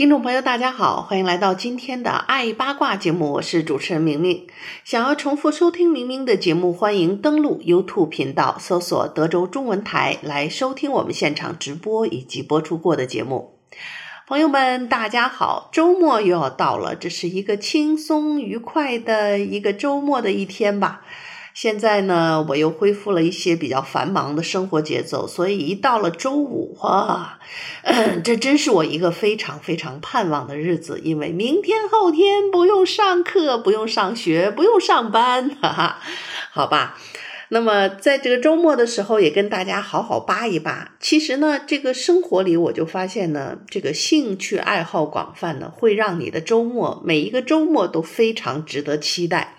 听众朋友，大家好，欢迎来到今天的爱八卦节目，我是主持人明明。想要重复收听明明的节目，欢迎登录 YouTube 频道，搜索德州中文台来收听我们现场直播以及播出过的节目。朋友们，大家好，周末又要到了，这是一个轻松愉快的一个周末的一天吧。现在呢，我又恢复了一些比较繁忙的生活节奏，所以一到了周五，哇，这真是我一个非常非常盼望的日子，因为明天后天不用上课，不用上学，不用上班，哈哈，好吧。那么在这个周末的时候，也跟大家好好扒一扒。其实呢，这个生活里我就发现呢，这个兴趣爱好广泛呢，会让你的周末每一个周末都非常值得期待。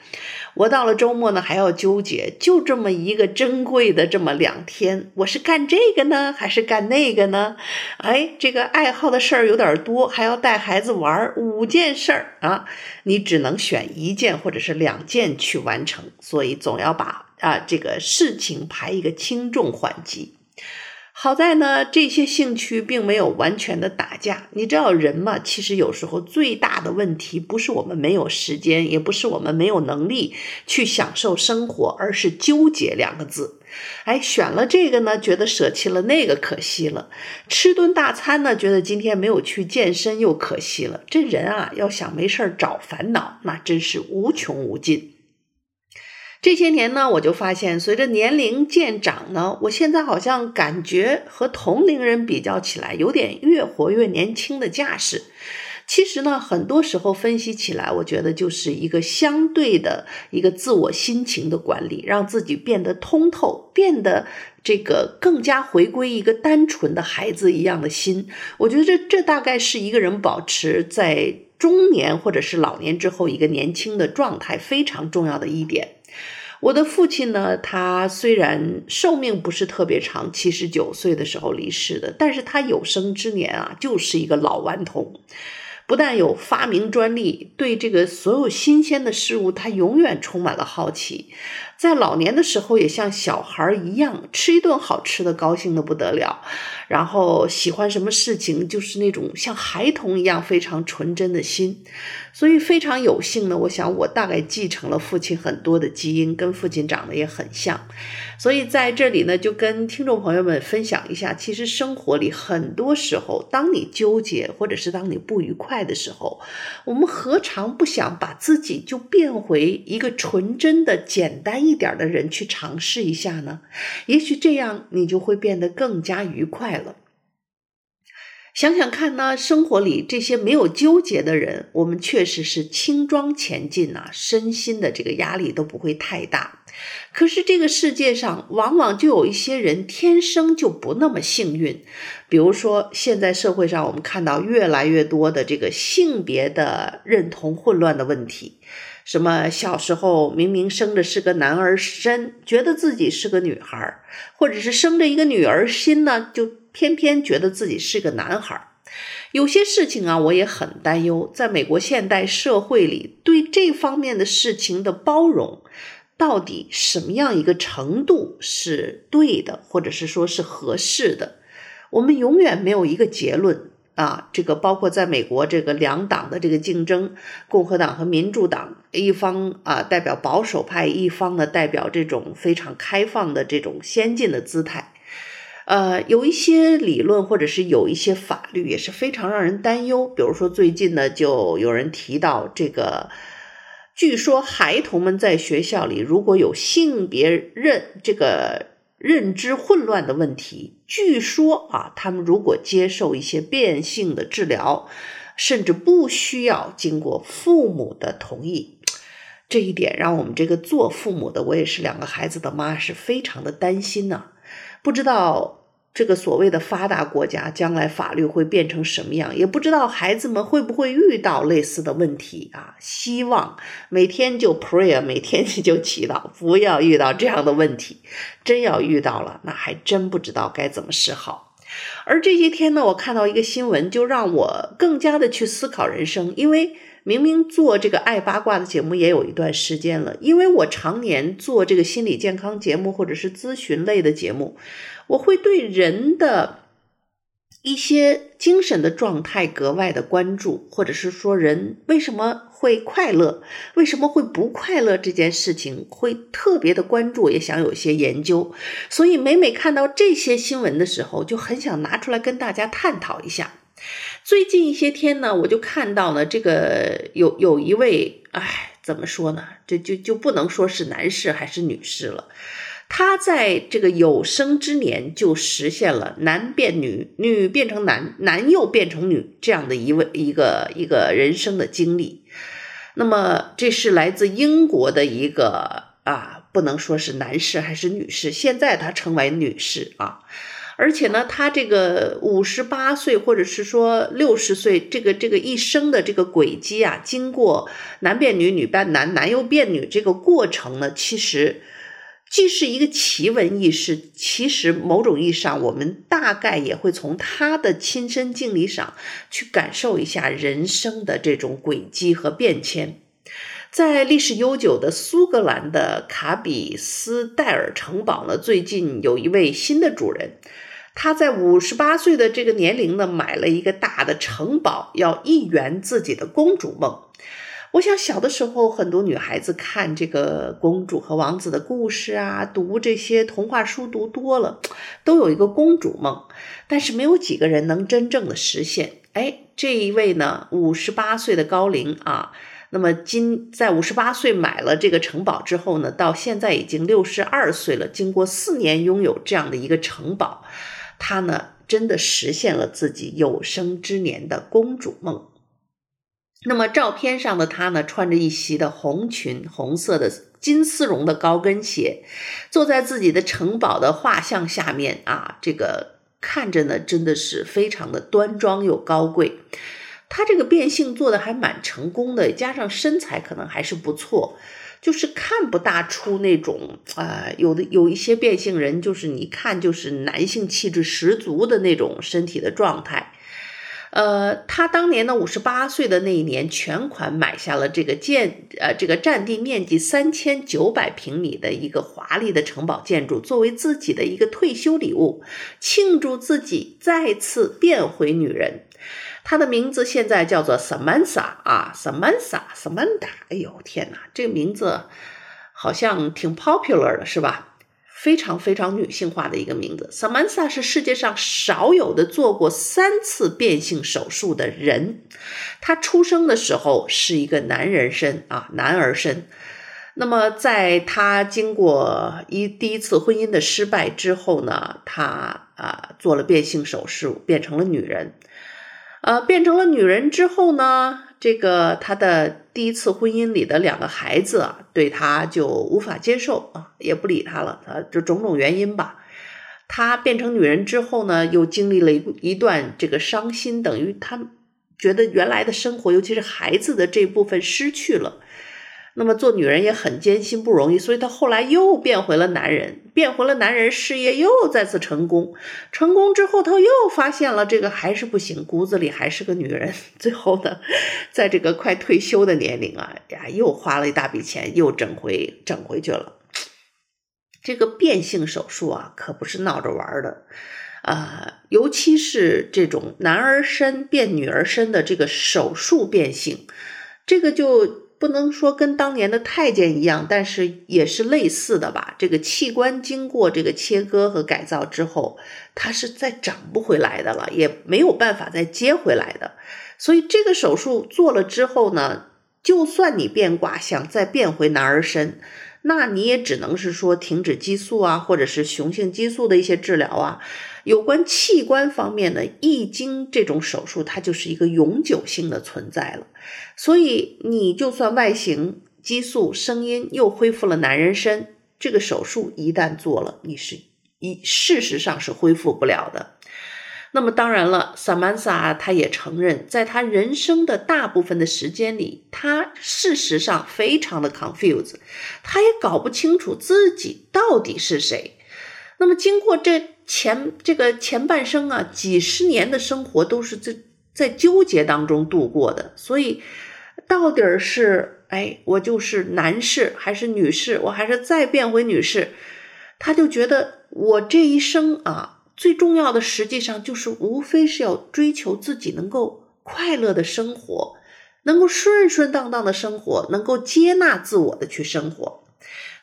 我到了周末呢，还要纠结，就这么一个珍贵的这么两天，我是干这个呢，还是干那个呢？哎，这个爱好的事儿有点多，还要带孩子玩儿，五件事儿啊，你只能选一件或者是两件去完成，所以总要把啊这个事情排一个轻重缓急。好在呢，这些兴趣并没有完全的打架。你知道人嘛，其实有时候最大的问题不是我们没有时间，也不是我们没有能力去享受生活，而是纠结两个字。哎，选了这个呢，觉得舍弃了那个可惜了；吃顿大餐呢，觉得今天没有去健身又可惜了。这人啊，要想没事儿找烦恼，那真是无穷无尽。这些年呢，我就发现，随着年龄渐长呢，我现在好像感觉和同龄人比较起来，有点越活越年轻的架势。其实呢，很多时候分析起来，我觉得就是一个相对的一个自我心情的管理，让自己变得通透，变得这个更加回归一个单纯的孩子一样的心。我觉得这这大概是一个人保持在中年或者是老年之后一个年轻的状态非常重要的一点。我的父亲呢，他虽然寿命不是特别长，七十九岁的时候离世的，但是他有生之年啊，就是一个老顽童。不但有发明专利，对这个所有新鲜的事物，他永远充满了好奇。在老年的时候，也像小孩一样，吃一顿好吃的，高兴的不得了。然后喜欢什么事情，就是那种像孩童一样非常纯真的心。所以非常有幸呢，我想我大概继承了父亲很多的基因，跟父亲长得也很像。所以在这里呢，就跟听众朋友们分享一下，其实生活里很多时候，当你纠结或者是当你不愉快的时候，我们何尝不想把自己就变回一个纯真的、简单一一点的人去尝试一下呢？也许这样你就会变得更加愉快了。想想看呢，生活里这些没有纠结的人，我们确实是轻装前进呐，身心的这个压力都不会太大。可是这个世界上，往往就有一些人天生就不那么幸运。比如说，现在社会上我们看到越来越多的这个性别的认同混乱的问题，什么小时候明明生的是个男儿身，觉得自己是个女孩，或者是生着一个女儿心呢，就。偏偏觉得自己是个男孩，有些事情啊，我也很担忧。在美国现代社会里，对这方面的事情的包容，到底什么样一个程度是对的，或者是说是合适的？我们永远没有一个结论啊。这个包括在美国这个两党的这个竞争，共和党和民主党，一方啊代表保守派，一方呢代表这种非常开放的这种先进的姿态。呃，有一些理论或者是有一些法律也是非常让人担忧。比如说最近呢，就有人提到这个，据说孩童们在学校里如果有性别认这个认知混乱的问题，据说啊，他们如果接受一些变性的治疗，甚至不需要经过父母的同意。这一点让我们这个做父母的，我也是两个孩子的妈，是非常的担心呢、不知道这个所谓的发达国家将来法律会变成什么样，也不知道孩子们会不会遇到类似的问题啊！希望每天就 prayer，每天你就祈祷，不要遇到这样的问题。真要遇到了，那还真不知道该怎么是好。而这些天呢，我看到一个新闻，就让我更加的去思考人生，因为。明明做这个爱八卦的节目也有一段时间了，因为我常年做这个心理健康节目或者是咨询类的节目，我会对人的一些精神的状态格外的关注，或者是说人为什么会快乐，为什么会不快乐这件事情会特别的关注，也想有些研究，所以每每看到这些新闻的时候，就很想拿出来跟大家探讨一下。最近一些天呢，我就看到了这个有有一位，哎，怎么说呢？这就就不能说是男士还是女士了。他在这个有生之年就实现了男变女，女变成男，男又变成女这样的一位一个一个人生的经历。那么这是来自英国的一个啊，不能说是男士还是女士，现在他成为女士啊。而且呢，他这个五十八岁，或者是说六十岁，这个这个一生的这个轨迹啊，经过男变女，女变男，男又变女这个过程呢，其实既是一个奇闻异事，其实某种意义上，我们大概也会从他的亲身经历上去感受一下人生的这种轨迹和变迁。在历史悠久的苏格兰的卡比斯戴尔城堡呢，最近有一位新的主人。他在五十八岁的这个年龄呢，买了一个大的城堡，要一圆自己的公主梦。我想小的时候，很多女孩子看这个公主和王子的故事啊，读这些童话书读多了，都有一个公主梦，但是没有几个人能真正的实现。哎，这一位呢，五十八岁的高龄啊，那么今在五十八岁买了这个城堡之后呢，到现在已经六十二岁了，经过四年拥有这样的一个城堡。她呢，真的实现了自己有生之年的公主梦。那么照片上的她呢，穿着一袭的红裙，红色的金丝绒的高跟鞋，坐在自己的城堡的画像下面啊，这个看着呢，真的是非常的端庄又高贵。她这个变性做的还蛮成功的，加上身材可能还是不错。就是看不大出那种、呃，有的有一些变性人，就是你看就是男性气质十足的那种身体的状态。呃，他当年呢五十八岁的那一年，全款买下了这个建呃这个占地面积三千九百平米的一个华丽的城堡建筑，作为自己的一个退休礼物，庆祝自己再次变回女人。她的名字现在叫做 Samantha 啊，Samantha，Samantha，哎呦天哪，这个名字好像挺 popular 的，是吧？非常非常女性化的一个名字。Samantha 是世界上少有的做过三次变性手术的人。她出生的时候是一个男人身啊，男儿身。那么在她经过一第一次婚姻的失败之后呢，她啊做了变性手术，变成了女人。呃，变成了女人之后呢，这个他的第一次婚姻里的两个孩子啊，对他就无法接受啊，也不理他了。他就种种原因吧。他变成女人之后呢，又经历了一一段这个伤心，等于他觉得原来的生活，尤其是孩子的这部分失去了。那么做女人也很艰辛不容易，所以她后来又变回了男人，变回了男人，事业又再次成功。成功之后，她又发现了这个还是不行，骨子里还是个女人。最后呢，在这个快退休的年龄啊，呀，又花了一大笔钱，又整回整回去了。这个变性手术啊，可不是闹着玩的啊，尤其是这种男儿身变女儿身的这个手术变性，这个就。不能说跟当年的太监一样，但是也是类似的吧。这个器官经过这个切割和改造之后，它是再长不回来的了，也没有办法再接回来的。所以这个手术做了之后呢，就算你变卦想再变回男儿身，那你也只能是说停止激素啊，或者是雄性激素的一些治疗啊。有关器官方面呢，易经这种手术，它就是一个永久性的存在了。所以你就算外形、激素、声音又恢复了男人身，这个手术一旦做了，你是一事实上是恢复不了的。那么当然了，Samantha 她也承认，在她人生的大部分的时间里，她事实上非常的 confused，她也搞不清楚自己到底是谁。那么经过这前这个前半生啊，几十年的生活都是在在纠结当中度过的，所以到底是哎，我就是男士还是女士，我还是再变回女士，他就觉得我这一生啊。最重要的，实际上就是无非是要追求自己能够快乐的生活，能够顺顺当当的生活，能够接纳自我的去生活。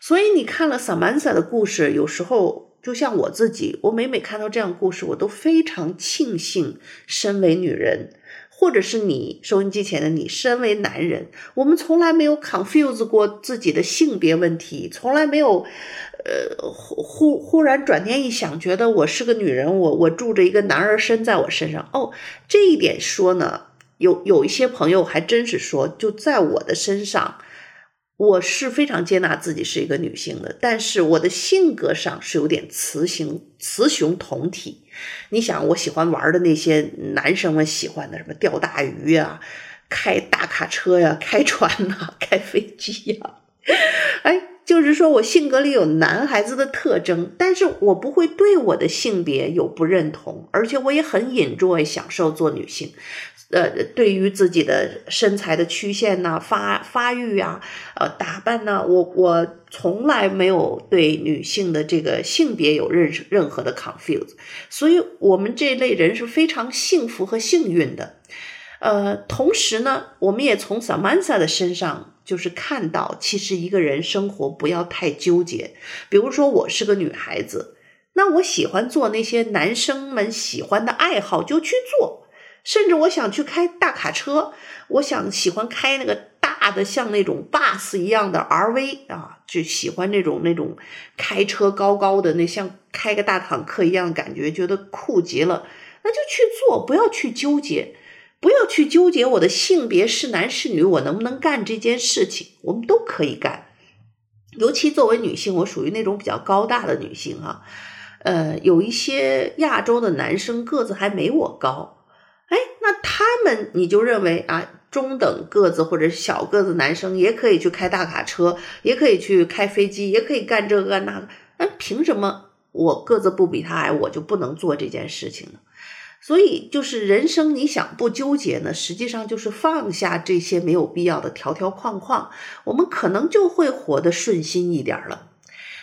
所以你看了 Samantha 的故事，有时候就像我自己，我每每看到这样故事，我都非常庆幸，身为女人，或者是你收音机前的你，身为男人，我们从来没有 confuse 过自己的性别问题，从来没有。呃，忽忽忽然转念一想，觉得我是个女人，我我住着一个男儿身在我身上。哦，这一点说呢，有有一些朋友还真是说，就在我的身上，我是非常接纳自己是一个女性的，但是我的性格上是有点雌雄雌雄同体。你想，我喜欢玩的那些男生们喜欢的什么钓大鱼呀、啊、开大卡车呀、开船呐、开飞机呀，哎。就是说我性格里有男孩子的特征，但是我不会对我的性别有不认同，而且我也很 enjoy 享受做女性。呃，对于自己的身材的曲线呐、发发育啊、呃打扮呐，我我从来没有对女性的这个性别有任任何的 confuse，所以我们这类人是非常幸福和幸运的。呃，同时呢，我们也从 Samantha 的身上。就是看到，其实一个人生活不要太纠结。比如说，我是个女孩子，那我喜欢做那些男生们喜欢的爱好，就去做。甚至我想去开大卡车，我想喜欢开那个大的，像那种 bus 一样的 RV 啊，就喜欢那种那种开车高高的，那像开个大坦克一样的感觉，觉得酷极了。那就去做，不要去纠结。不要去纠结我的性别是男是女，我能不能干这件事情？我们都可以干。尤其作为女性，我属于那种比较高大的女性哈。呃，有一些亚洲的男生个子还没我高，哎，那他们你就认为啊，中等个子或者小个子男生也可以去开大卡车，也可以去开飞机，也可以干这个干那个。那凭什么我个子不比他矮，我就不能做这件事情呢？所以，就是人生，你想不纠结呢？实际上就是放下这些没有必要的条条框框，我们可能就会活得顺心一点了。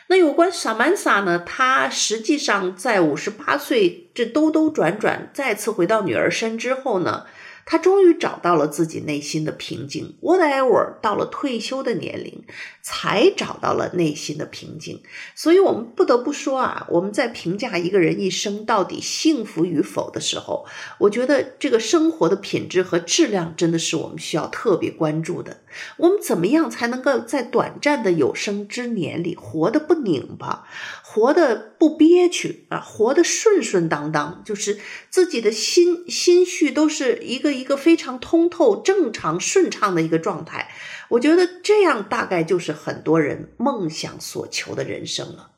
那有关萨曼萨呢？他实际上在五十八岁这兜兜转转，再次回到女儿身之后呢？他终于找到了自己内心的平静。Whatever，到了退休的年龄，才找到了内心的平静。所以，我们不得不说啊，我们在评价一个人一生到底幸福与否的时候，我觉得这个生活的品质和质量真的是我们需要特别关注的。我们怎么样才能够在短暂的有生之年里活得不拧巴？活得不憋屈啊，活得顺顺当当，就是自己的心心绪都是一个一个非常通透、正常、顺畅的一个状态。我觉得这样大概就是很多人梦想所求的人生了。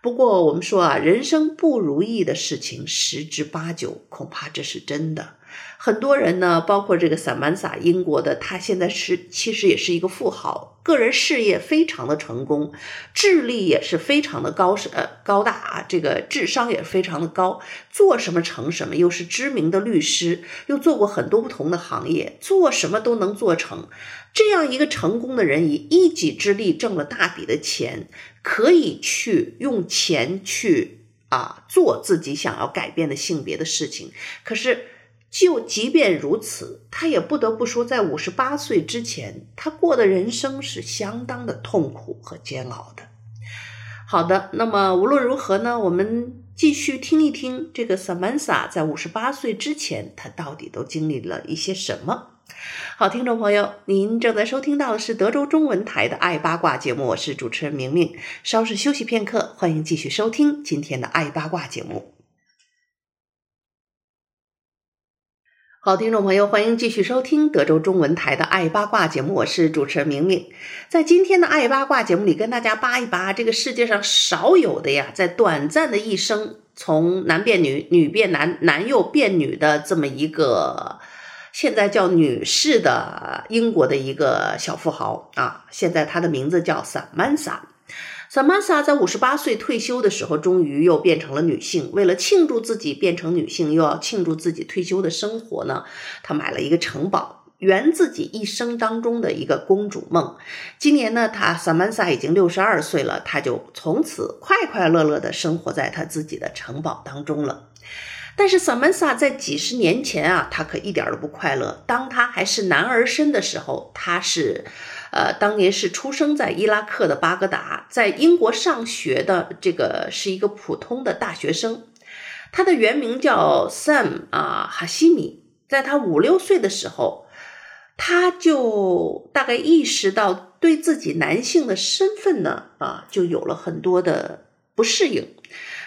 不过我们说啊，人生不如意的事情十之八九，恐怕这是真的。很多人呢，包括这个萨曼萨英国的，他现在是其实也是一个富豪，个人事业非常的成功，智力也是非常的高，呃高大啊，这个智商也非常的高，做什么成什么，又是知名的律师，又做过很多不同的行业，做什么都能做成。这样一个成功的人，以一己之力挣了大笔的钱，可以去用钱去啊做自己想要改变的性别的事情，可是。就即便如此，他也不得不说，在五十八岁之前，他过的人生是相当的痛苦和煎熬的。好的，那么无论如何呢，我们继续听一听这个 Samantha 在五十八岁之前，他到底都经历了一些什么。好，听众朋友，您正在收听到的是德州中文台的《爱八卦》节目，我是主持人明明。稍事休息片刻，欢迎继续收听今天的《爱八卦》节目。好，听众朋友，欢迎继续收听德州中文台的《爱八卦》节目，我是主持人明明。在今天的《爱八卦》节目里，跟大家扒一扒这个世界上少有的呀，在短暂的一生从男变女、女变男、男又变女的这么一个现在叫女士的英国的一个小富豪啊，现在他的名字叫萨曼莎。萨曼莎在五十八岁退休的时候，终于又变成了女性。为了庆祝自己变成女性，又要庆祝自己退休的生活呢，她买了一个城堡，圆自己一生当中的一个公主梦。今年呢，她萨曼莎已经六十二岁了，她就从此快快乐乐地生活在她自己的城堡当中了。但是萨曼莎在几十年前啊，她可一点都不快乐。当她还是男儿身的时候，她是。呃，当年是出生在伊拉克的巴格达，在英国上学的这个是一个普通的大学生，他的原名叫 Sam 啊哈西米。在他五六岁的时候，他就大概意识到对自己男性的身份呢啊，就有了很多的不适应。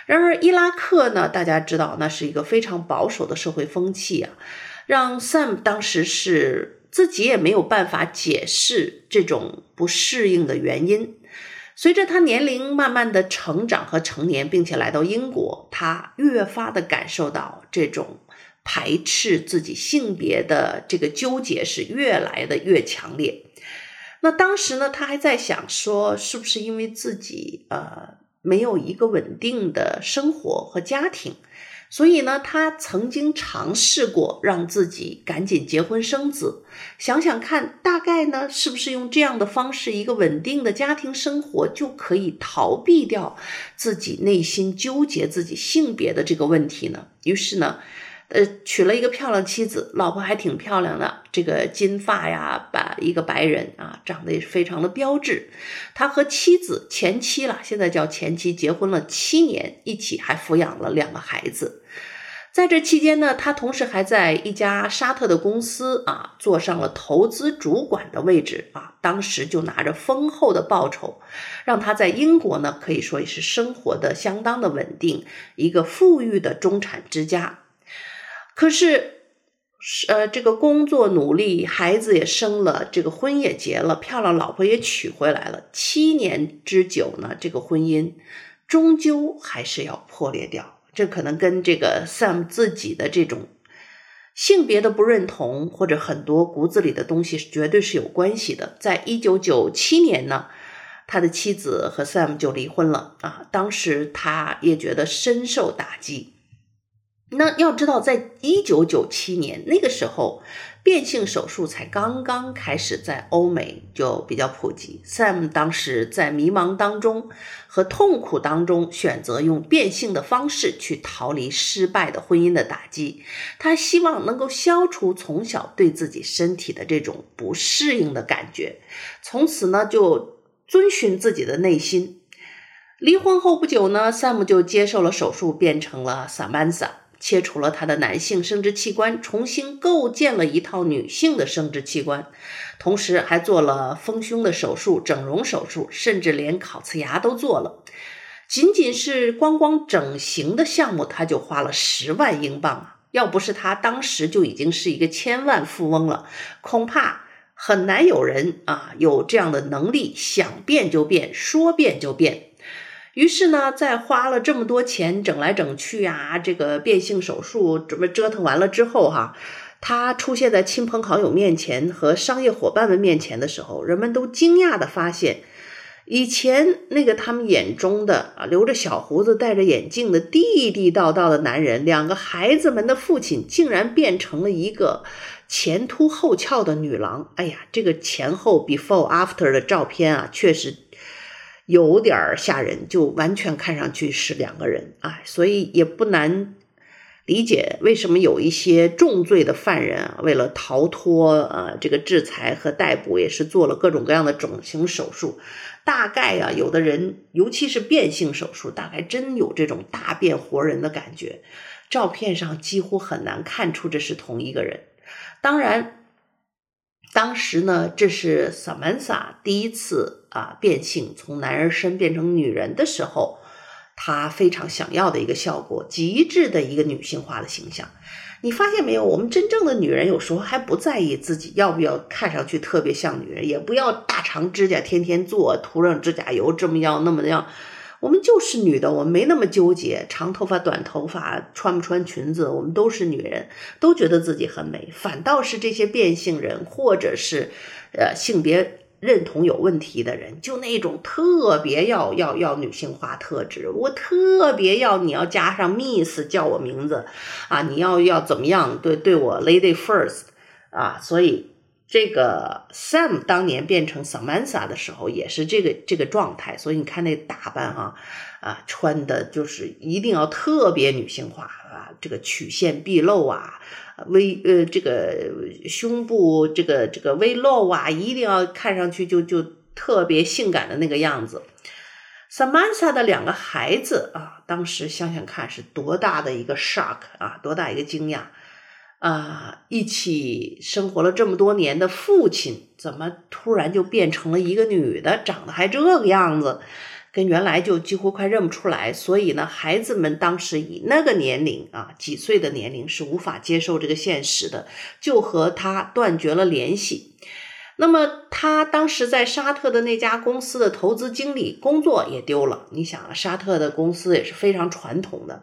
然而伊拉克呢，大家知道那是一个非常保守的社会风气啊，让 Sam 当时是。自己也没有办法解释这种不适应的原因。随着他年龄慢慢的成长和成年，并且来到英国，他越发的感受到这种排斥自己性别的这个纠结是越来的越强烈。那当时呢，他还在想说，是不是因为自己呃没有一个稳定的生活和家庭？所以呢，他曾经尝试过让自己赶紧结婚生子，想想看，大概呢，是不是用这样的方式，一个稳定的家庭生活就可以逃避掉自己内心纠结自己性别的这个问题呢？于是呢。呃，娶了一个漂亮妻子，老婆还挺漂亮的，这个金发呀，白一个白人啊，长得也是非常的标致。他和妻子前妻了，现在叫前妻，结婚了七年，一起还抚养了两个孩子。在这期间呢，他同时还在一家沙特的公司啊，坐上了投资主管的位置啊，当时就拿着丰厚的报酬，让他在英国呢，可以说也是生活的相当的稳定，一个富裕的中产之家。可是，呃，这个工作努力，孩子也生了，这个婚也结了，漂亮老婆也娶回来了。七年之久呢，这个婚姻终究还是要破裂掉。这可能跟这个 Sam 自己的这种性别的不认同，或者很多骨子里的东西，绝对是有关系的。在一九九七年呢，他的妻子和 Sam 就离婚了啊。当时他也觉得深受打击。那要知道，在一九九七年那个时候，变性手术才刚刚开始在欧美就比较普及。Sam 当时在迷茫当中和痛苦当中，选择用变性的方式去逃离失败的婚姻的打击。他希望能够消除从小对自己身体的这种不适应的感觉，从此呢就遵循自己的内心。离婚后不久呢，Sam 就接受了手术，变成了 Samantha。切除了他的男性生殖器官，重新构建了一套女性的生殖器官，同时还做了丰胸的手术、整容手术，甚至连烤瓷牙都做了。仅仅是光光整形的项目，他就花了十万英镑啊！要不是他当时就已经是一个千万富翁了，恐怕很难有人啊有这样的能力，想变就变，说变就变。于是呢，在花了这么多钱整来整去啊，这个变性手术这么折腾完了之后，哈，他出现在亲朋好友面前和商业伙伴们面前的时候，人们都惊讶地发现，以前那个他们眼中的啊，留着小胡子、戴着眼镜的地地道道的男人，两个孩子们的父亲，竟然变成了一个前凸后翘的女郎。哎呀，这个前后 before after 的照片啊，确实。有点吓人，就完全看上去是两个人啊，所以也不难理解为什么有一些重罪的犯人啊，为了逃脱呃这个制裁和逮捕，也是做了各种各样的整形手术。大概啊，有的人尤其是变性手术，大概真有这种大变活人的感觉。照片上几乎很难看出这是同一个人。当然。当时呢，这是萨曼莎第一次啊变性，从男人身变成女人的时候，她非常想要的一个效果，极致的一个女性化的形象。你发现没有？我们真正的女人有时候还不在意自己要不要看上去特别像女人，也不要大长指甲天天做，涂上指甲油这么样那么样。我们就是女的，我们没那么纠结，长头发、短头发，穿不穿裙子，我们都是女人，都觉得自己很美。反倒是这些变性人，或者是呃性别认同有问题的人，就那种特别要要要女性化特质，我特别要你要加上 Miss 叫我名字啊，你要要怎么样对对我 Lady First 啊，所以。这个 Sam 当年变成 Samantha 的时候，也是这个这个状态，所以你看那打扮哈，啊，穿的就是一定要特别女性化啊，这个曲线毕露啊，微呃这个胸部这个这个微露啊，一定要看上去就就特别性感的那个样子。Samantha 的两个孩子啊，当时想想看是多大的一个 shock 啊，多大一个惊讶。啊，一起生活了这么多年的父亲，怎么突然就变成了一个女的，长得还这个样子，跟原来就几乎快认不出来。所以呢，孩子们当时以那个年龄啊，几岁的年龄是无法接受这个现实的，就和他断绝了联系。那么他当时在沙特的那家公司的投资经理工作也丢了。你想啊，沙特的公司也是非常传统的。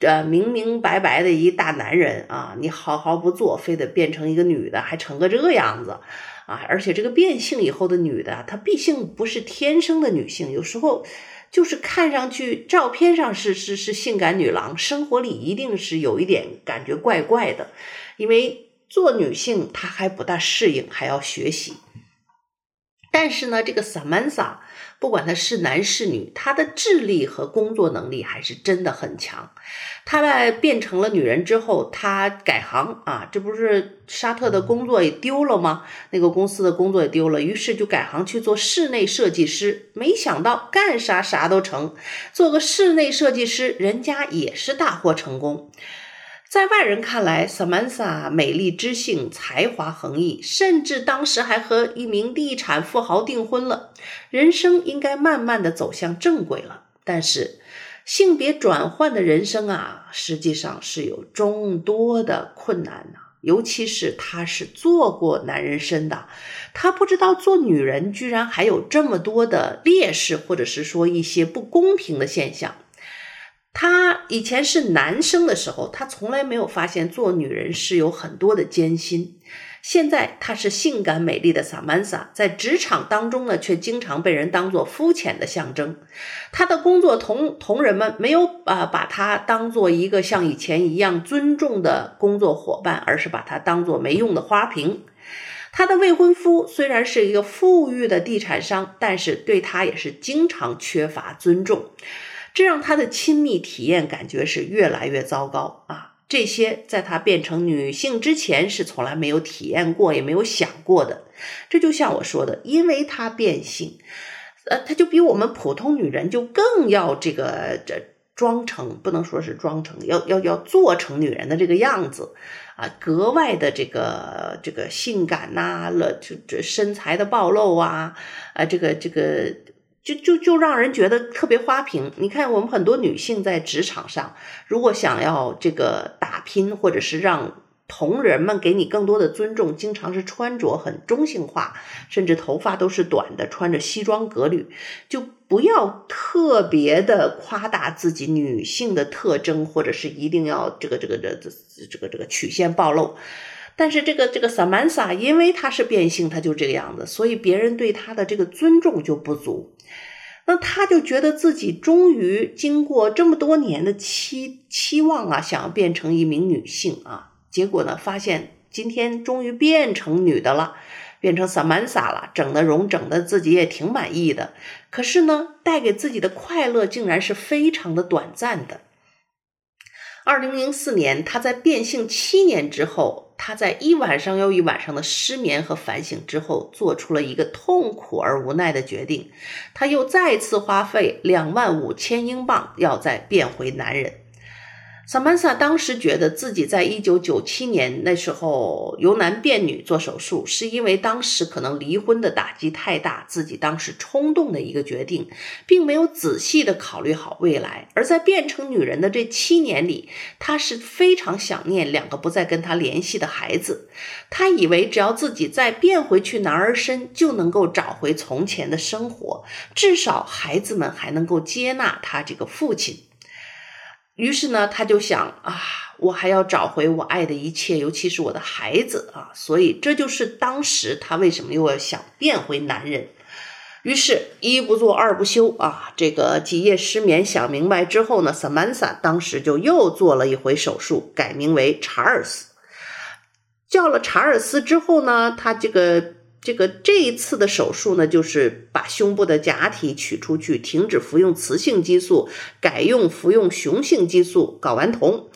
这明明白白的一大男人啊，你好好不做，非得变成一个女的，还成个这个样子啊！而且这个变性以后的女的，她毕竟不是天生的女性，有时候就是看上去照片上是是是性感女郎，生活里一定是有一点感觉怪怪的，因为做女性她还不大适应，还要学习。但是呢，这个 Samantha 不管她是男是女，她的智力和工作能力还是真的很强。她在变成了女人之后，她改行啊，这不是沙特的工作也丢了吗？那个公司的工作也丢了，于是就改行去做室内设计师。没想到干啥啥都成，做个室内设计师，人家也是大获成功。在外人看来，Samantha 美丽知性、才华横溢，甚至当时还和一名地产富豪订婚了，人生应该慢慢的走向正轨了。但是，性别转换的人生啊，实际上是有众多的困难的，尤其是她是做过男人身的，她不知道做女人居然还有这么多的劣势，或者是说一些不公平的现象。他以前是男生的时候，他从来没有发现做女人是有很多的艰辛。现在他是性感美丽的萨曼莎，在职场当中呢，却经常被人当作肤浅的象征。他的工作同同仁们没有啊把他当做一个像以前一样尊重的工作伙伴，而是把他当作没用的花瓶。他的未婚夫虽然是一个富裕的地产商，但是对他也是经常缺乏尊重。这让她的亲密体验感觉是越来越糟糕啊！这些在她变成女性之前是从来没有体验过，也没有想过的。这就像我说的，因为她变性，呃，她就比我们普通女人就更要这个这装成，不能说是装成，要要要做成女人的这个样子啊，格外的这个这个性感呐，了这这身材的暴露啊，啊，这个这个。就就就让人觉得特别花瓶。你看，我们很多女性在职场上，如果想要这个打拼，或者是让同仁们给你更多的尊重，经常是穿着很中性化，甚至头发都是短的，穿着西装革履，就不要特别的夸大自己女性的特征，或者是一定要这个这个这这这个这个曲线暴露。但是这个这个 Samantha 因为她是变性，她就这个样子，所以别人对她的这个尊重就不足。那他就觉得自己终于经过这么多年的期期望啊，想要变成一名女性啊，结果呢，发现今天终于变成女的了，变成 Samantha 了，整的容整的自己也挺满意的。可是呢，带给自己的快乐竟然是非常的短暂的。二零零四年，他在变性七年之后。他在一晚上又一晚上的失眠和反省之后，做出了一个痛苦而无奈的决定。他又再次花费两万五千英镑，要再变回男人。萨曼莎当时觉得自己在一九九七年那时候由男变女做手术，是因为当时可能离婚的打击太大，自己当时冲动的一个决定，并没有仔细的考虑好未来。而在变成女人的这七年里，她是非常想念两个不再跟她联系的孩子。她以为只要自己再变回去男儿身，就能够找回从前的生活，至少孩子们还能够接纳她这个父亲。于是呢，他就想啊，我还要找回我爱的一切，尤其是我的孩子啊，所以这就是当时他为什么又要想变回男人。于是，一不做二不休啊，这个几夜失眠想明白之后呢，萨曼莎当时就又做了一回手术，改名为查尔斯。叫了查尔斯之后呢，他这个。这个这一次的手术呢，就是把胸部的假体取出去，停止服用雌性激素，改用服用雄性激素睾丸酮。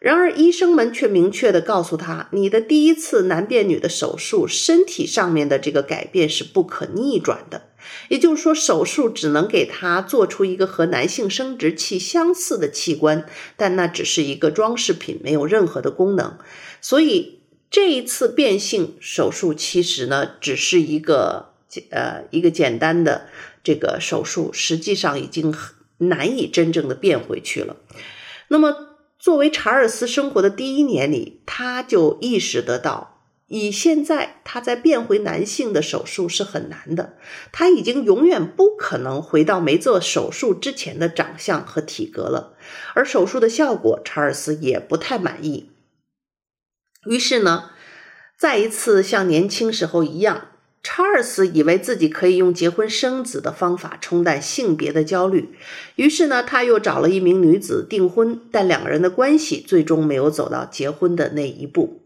然而，医生们却明确地告诉他，你的第一次男变女的手术，身体上面的这个改变是不可逆转的。也就是说，手术只能给他做出一个和男性生殖器相似的器官，但那只是一个装饰品，没有任何的功能。所以。这一次变性手术其实呢，只是一个呃一个简单的这个手术，实际上已经难以真正的变回去了。那么，作为查尔斯生活的第一年里，他就意识得到，以现在他在变回男性的手术是很难的，他已经永远不可能回到没做手术之前的长相和体格了，而手术的效果，查尔斯也不太满意。于是呢，再一次像年轻时候一样，查尔斯以为自己可以用结婚生子的方法冲淡性别的焦虑。于是呢，他又找了一名女子订婚，但两个人的关系最终没有走到结婚的那一步。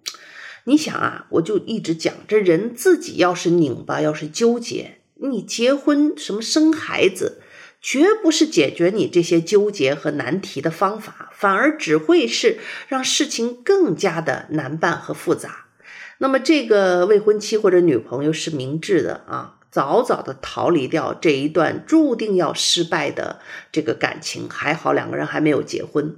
你想啊，我就一直讲，这人自己要是拧巴，要是纠结，你结婚什么生孩子，绝不是解决你这些纠结和难题的方法，反而只会是让事情更加的难办和复杂。那么，这个未婚妻或者女朋友是明智的啊，早早的逃离掉这一段注定要失败的这个感情。还好两个人还没有结婚。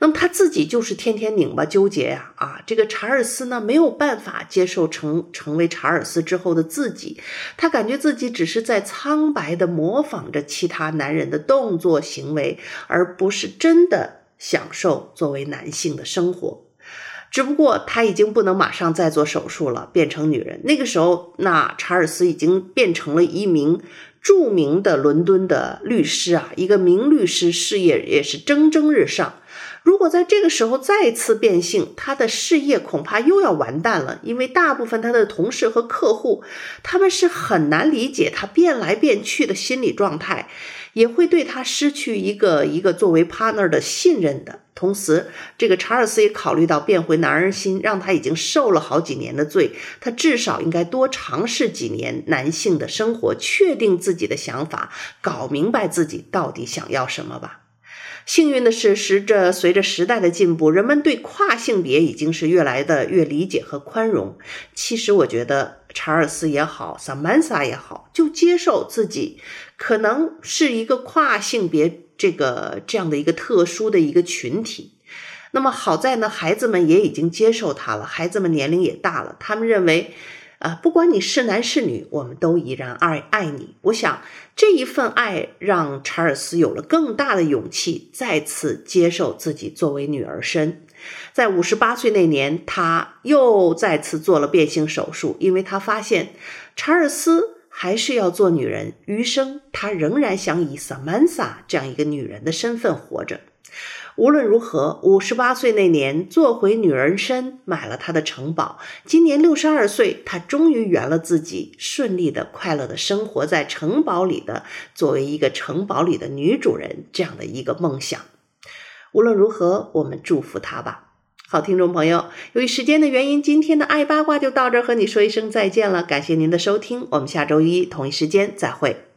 那么他自己就是天天拧巴纠结呀，啊，这个查尔斯呢没有办法接受成成为查尔斯之后的自己，他感觉自己只是在苍白的模仿着其他男人的动作行为，而不是真的享受作为男性的生活。只不过他已经不能马上再做手术了，变成女人。那个时候，那查尔斯已经变成了一名著名的伦敦的律师啊，一个名律师，事业也是蒸蒸日上。如果在这个时候再次变性，他的事业恐怕又要完蛋了，因为大部分他的同事和客户，他们是很难理解他变来变去的心理状态，也会对他失去一个一个作为 partner 的信任的。同时，这个查尔斯也考虑到变回男人心，让他已经受了好几年的罪，他至少应该多尝试几年男性的生活，确定自己的想法，搞明白自己到底想要什么吧。幸运的是，随着随着时代的进步，人们对跨性别已经是越来的越理解和宽容。其实，我觉得查尔斯也好，萨曼莎也好，就接受自己可能是一个跨性别这个这样的一个特殊的一个群体。那么好在呢，孩子们也已经接受他了，孩子们年龄也大了，他们认为。啊，不管你是男是女，我们都依然爱爱你。我想这一份爱让查尔斯有了更大的勇气，再次接受自己作为女儿身。在五十八岁那年，他又再次做了变性手术，因为他发现查尔斯还是要做女人，余生他仍然想以萨曼莎这样一个女人的身份活着。无论如何，五十八岁那年做回女人身，买了她的城堡。今年六十二岁，她终于圆了自己顺利的、快乐的生活在城堡里的，作为一个城堡里的女主人这样的一个梦想。无论如何，我们祝福她吧。好，听众朋友，由于时间的原因，今天的爱八卦就到这儿，和你说一声再见了。感谢您的收听，我们下周一同一时间再会。